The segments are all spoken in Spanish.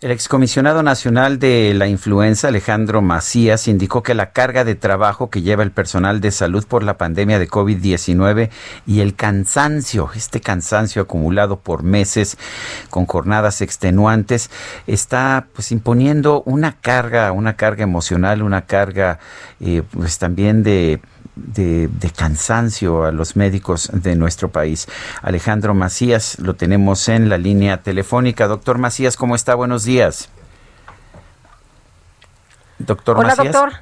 El excomisionado nacional de la influenza, Alejandro Macías, indicó que la carga de trabajo que lleva el personal de salud por la pandemia de COVID-19 y el cansancio, este cansancio acumulado por meses con jornadas extenuantes, está pues imponiendo una carga, una carga emocional, una carga eh, pues también de de, cansancio a los médicos de nuestro país. Alejandro Macías, lo tenemos en la línea telefónica. Doctor Macías, ¿cómo está? Buenos días. Doctor Hola, doctor.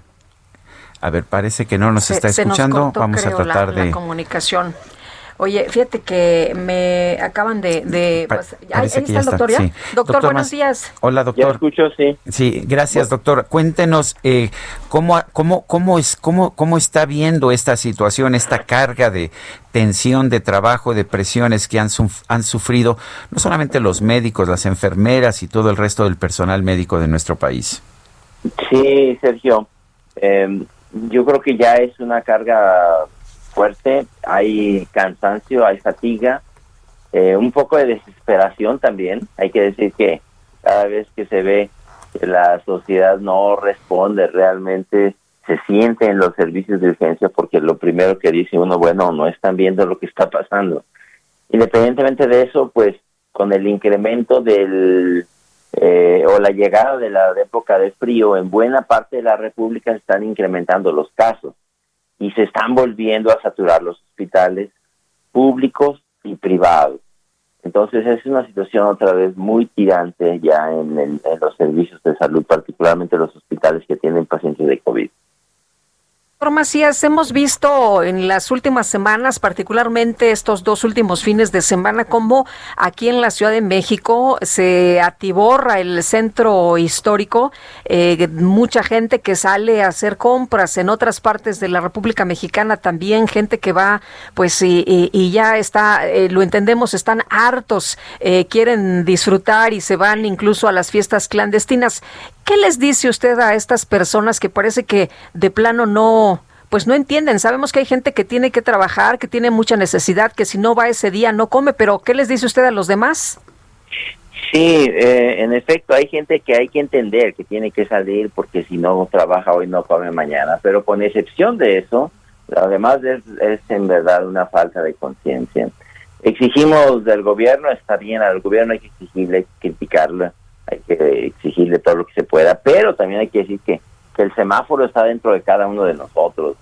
A ver, parece que no nos está escuchando. Vamos a tratar de. La comunicación. Oye, fíjate que me acaban de... pues, ahí, está el doctor, ¿ya? Doctor, buenos días. Hola, doctor. escucho, sí. Sí, gracias, doctor. Cuéntenos eh, cómo, cómo, cómo, es, cómo, cómo está viendo esta situación, esta carga de tensión de trabajo, de presiones que han, han sufrido no solamente los médicos, las enfermeras y todo el resto del personal médico de nuestro país. Sí, Sergio. Em, yo creo que ya es una carga fuerte, hay cansancio, hay fatiga, eh, un poco de desesperación también. Hay que decir que cada vez que se ve que la sociedad no responde realmente, se siente en los servicios de urgencia porque lo primero que dice uno, bueno, no están viendo lo que está pasando. Independientemente de eso, pues con el incremento del eh, o la llegada de la época de frío, en buena parte de la República están incrementando los casos y se están volviendo a saturar los hospitales públicos y privados. Entonces es una situación otra vez muy tirante ya en, en los servicios de salud, particularmente los hospitales que tienen pacientes de COVID. Macías, hemos visto en las últimas semanas, particularmente estos dos últimos fines de semana, cómo aquí en la Ciudad de México se atiborra el centro histórico, eh, mucha gente que sale a hacer compras en otras partes de la República Mexicana también, gente que va, pues, y, ya está, eh, lo entendemos, están hartos, eh, quieren disfrutar y se van incluso a las fiestas clandestinas. ¿Qué les dice usted a estas personas que parece que de plano no, pues no entienden? Sabemos que hay gente que tiene que trabajar, que tiene mucha necesidad, que si no va ese día no come, pero ¿qué les dice usted a los demás? Sí, eh, en efecto, hay gente que hay que entender que tiene que salir porque si no trabaja hoy no come mañana, pero con excepción de eso, además es, es en verdad una falta de conciencia. Exigimos del gobierno, está bien, al gobierno hay que exigirle, criticarlo, hay que exigirle todo lo que se pueda, pero también hay que decir que, el semáforo está dentro de cada uno de nosotros.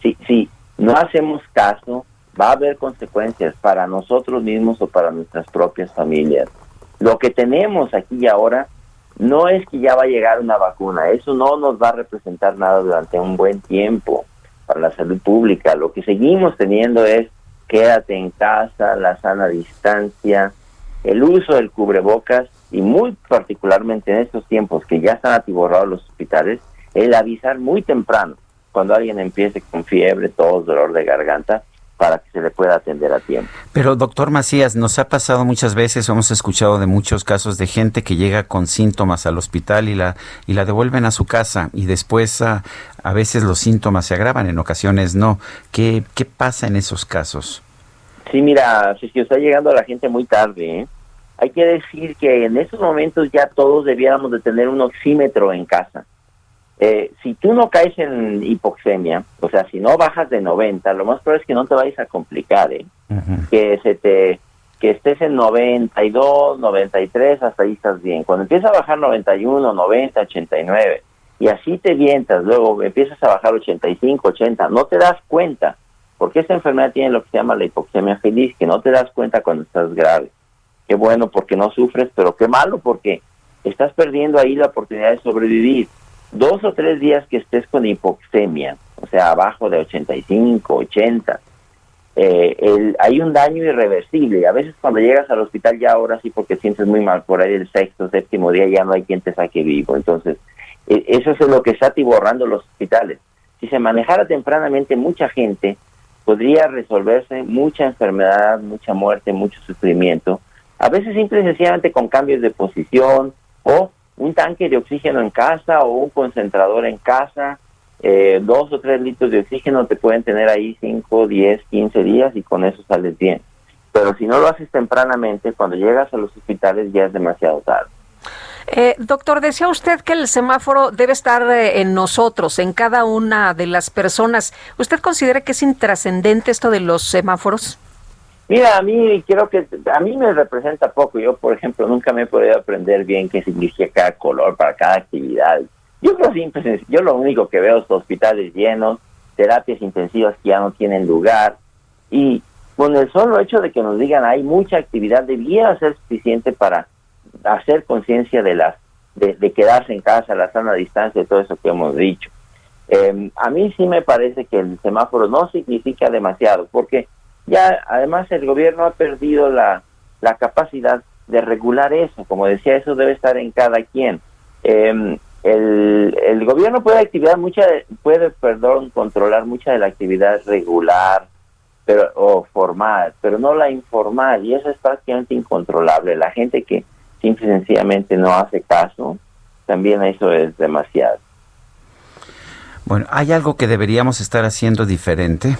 Si, si no hacemos caso, va a haber consecuencias para nosotros mismos o para nuestras propias familias. Lo que tenemos aquí y ahora no es que ya va a llegar una vacuna, eso no nos va a representar nada durante un buen tiempo para la salud pública. Lo que seguimos teniendo es quédate en casa, la sana distancia, el uso del cubrebocas y muy particularmente en estos tiempos que ya están atiborrados los hospitales, el avisar muy temprano cuando alguien empiece con fiebre, tos, dolor de garganta, para que se le pueda atender a tiempo. Pero doctor Macías, nos ha pasado muchas veces, hemos escuchado de muchos casos de gente que llega con síntomas al hospital y la y la devuelven a su casa y después a, a veces los síntomas se agravan, en ocasiones no. ¿Qué, qué pasa en esos casos? Sí, mira, si está llegando la gente muy tarde, ¿eh? Hay que decir que en estos momentos ya todos debiéramos de tener un oxímetro en casa. Eh, si tú no caes en hipoxemia, o sea, si no bajas de 90, lo más probable es que no te vayas a complicar, ¿eh? que se te que estés en 92, 93, hasta ahí estás bien. Cuando empieza a bajar 91, 90, 89, y así te vientas, luego empiezas a bajar 85, 80, no te das cuenta, porque esta enfermedad tiene lo que se llama la hipoxemia feliz, que no te das cuenta cuando estás grave qué bueno porque no sufres, pero qué malo porque estás perdiendo ahí la oportunidad de sobrevivir. Dos o tres días que estés con hipoxemia, o sea, abajo de 85, 80, eh, hay un daño irreversible. Y a veces cuando llegas al hospital ya ahora sí porque sientes muy mal, por ahí el sexto, séptimo día ya no hay quien te saque vivo. Entonces, e, eso es lo que está atiborrando los hospitales. Si se manejara tempranamente mucha gente, podría resolverse mucha enfermedad, mucha muerte, mucho sufrimiento. A veces simple y sencillamente con cambios de posición o un tanque de oxígeno en casa o un concentrador en casa eh, dos o tres litros de oxígeno te pueden tener ahí 5, 10, 15 días y con eso sales bien. Pero si no lo haces tempranamente, cuando llegas a los hospitales ya es demasiado tarde. Eh, doctor, decía usted que el semáforo debe estar eh, en nosotros, en cada una de las personas. ¿Usted considera que es intrascendente esto de los semáforos? Mira, a mí creo que a mí me representa poco. Yo, por ejemplo, nunca me he podido aprender bien qué significa cada color para cada actividad. Yo creo simple, yo lo único que veo es hospitales llenos, terapias intensivas que ya no tienen lugar y con el solo hecho de que nos digan hay mucha actividad debiera ser suficiente para hacer conciencia de las de, quedarse en casa, la sana distancia, todo eso que hemos dicho. Em, a mí sí me parece que el semáforo no significa demasiado, porque ya además el gobierno ha perdido la, la capacidad de regular eso, como decía, eso debe estar en cada quien. Eh, el, el gobierno puede actividad mucha puede perdón controlar mucha de la actividad regular pero o formal pero no la informal y eso es prácticamente incontrolable. La gente que simple y sencillamente no hace caso también eso es demasiado. Bueno hay algo que deberíamos estar haciendo diferente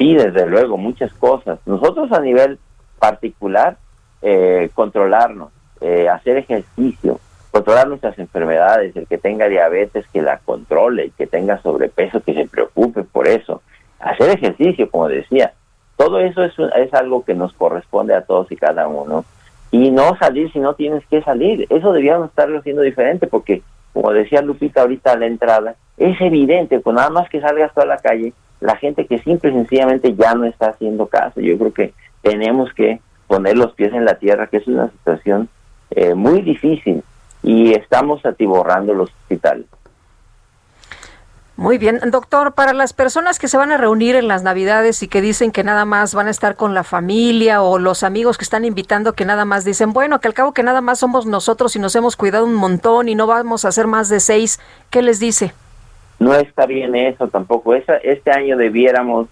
sí desde luego muchas cosas. Nosotros a nivel particular eh, controlarnos eh, hacer ejercicio controlar nuestras enfermedades, el que tenga diabetes que la controle, el que tenga sobrepeso que se preocupe por eso, hacer ejercicio, como decía, todo eso es, es algo que nos corresponde a todos y cada uno. Y no salir si no tienes que salir, eso debíamos estarlo haciendo diferente porque como decía Lupita ahorita a la entrada, es evidente, con nada más que salgas toda la calle, la gente que simple y sencillamente ya no está haciendo caso. Yo creo que tenemos que poner los pies en la tierra, que es una situación eh, muy difícil y estamos atiborrando los hospitales. Muy bien, doctor, para las personas que se van a reunir en las Navidades y que dicen que nada más van a estar con la familia o los amigos que están invitando que nada más dicen, bueno, que al cabo que nada más somos nosotros y nos hemos cuidado un montón y no vamos a hacer más de seis, ¿qué les dice? No está bien eso tampoco. este año debiéramos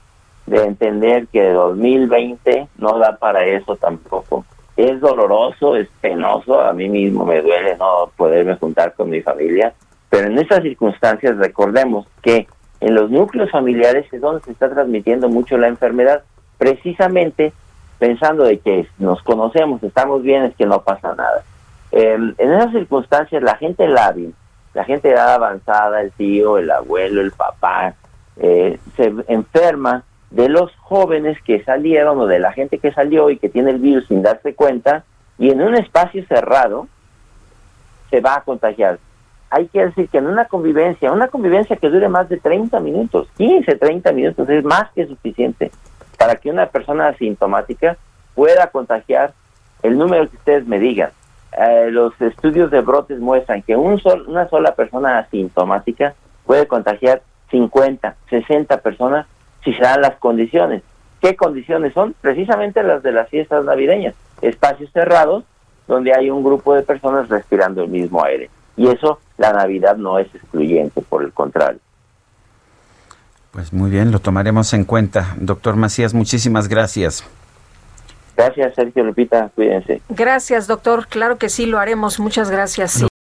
de entender que 2020 no da para eso tampoco es doloroso, es penoso, a mí mismo me duele no poderme juntar con mi familia, pero en estas circunstancias recordemos que en los núcleos familiares es donde se está transmitiendo mucho la enfermedad, precisamente pensando de que nos conocemos, estamos bien, es que no pasa nada. Em, en esas circunstancias la gente lábil, la gente de edad avanzada, el tío, el abuelo, el papá, eh, se enferma de los jóvenes que salieron o de la gente que salió y que tiene el virus sin darse cuenta y en un espacio cerrado se va a contagiar. Hay que decir que en una convivencia, una convivencia que dure más de 30 minutos, 15, 30 minutos, es más que suficiente para que una persona asintomática pueda contagiar el número que ustedes me digan. Eh, los estudios de brotes muestran que un sol, una sola persona asintomática puede contagiar 50, 60 personas si se dan las condiciones. ¿Qué condiciones son? Precisamente las de las fiestas navideñas, espacios cerrados donde hay un grupo de personas respirando el mismo aire. Y eso, la Navidad no es excluyente, por el contrario. Pues muy bien, lo tomaremos en cuenta. Doctor Macías, muchísimas gracias. Gracias, Sergio Lupita, cuídense. Gracias, doctor. Claro que sí, lo haremos. Muchas gracias.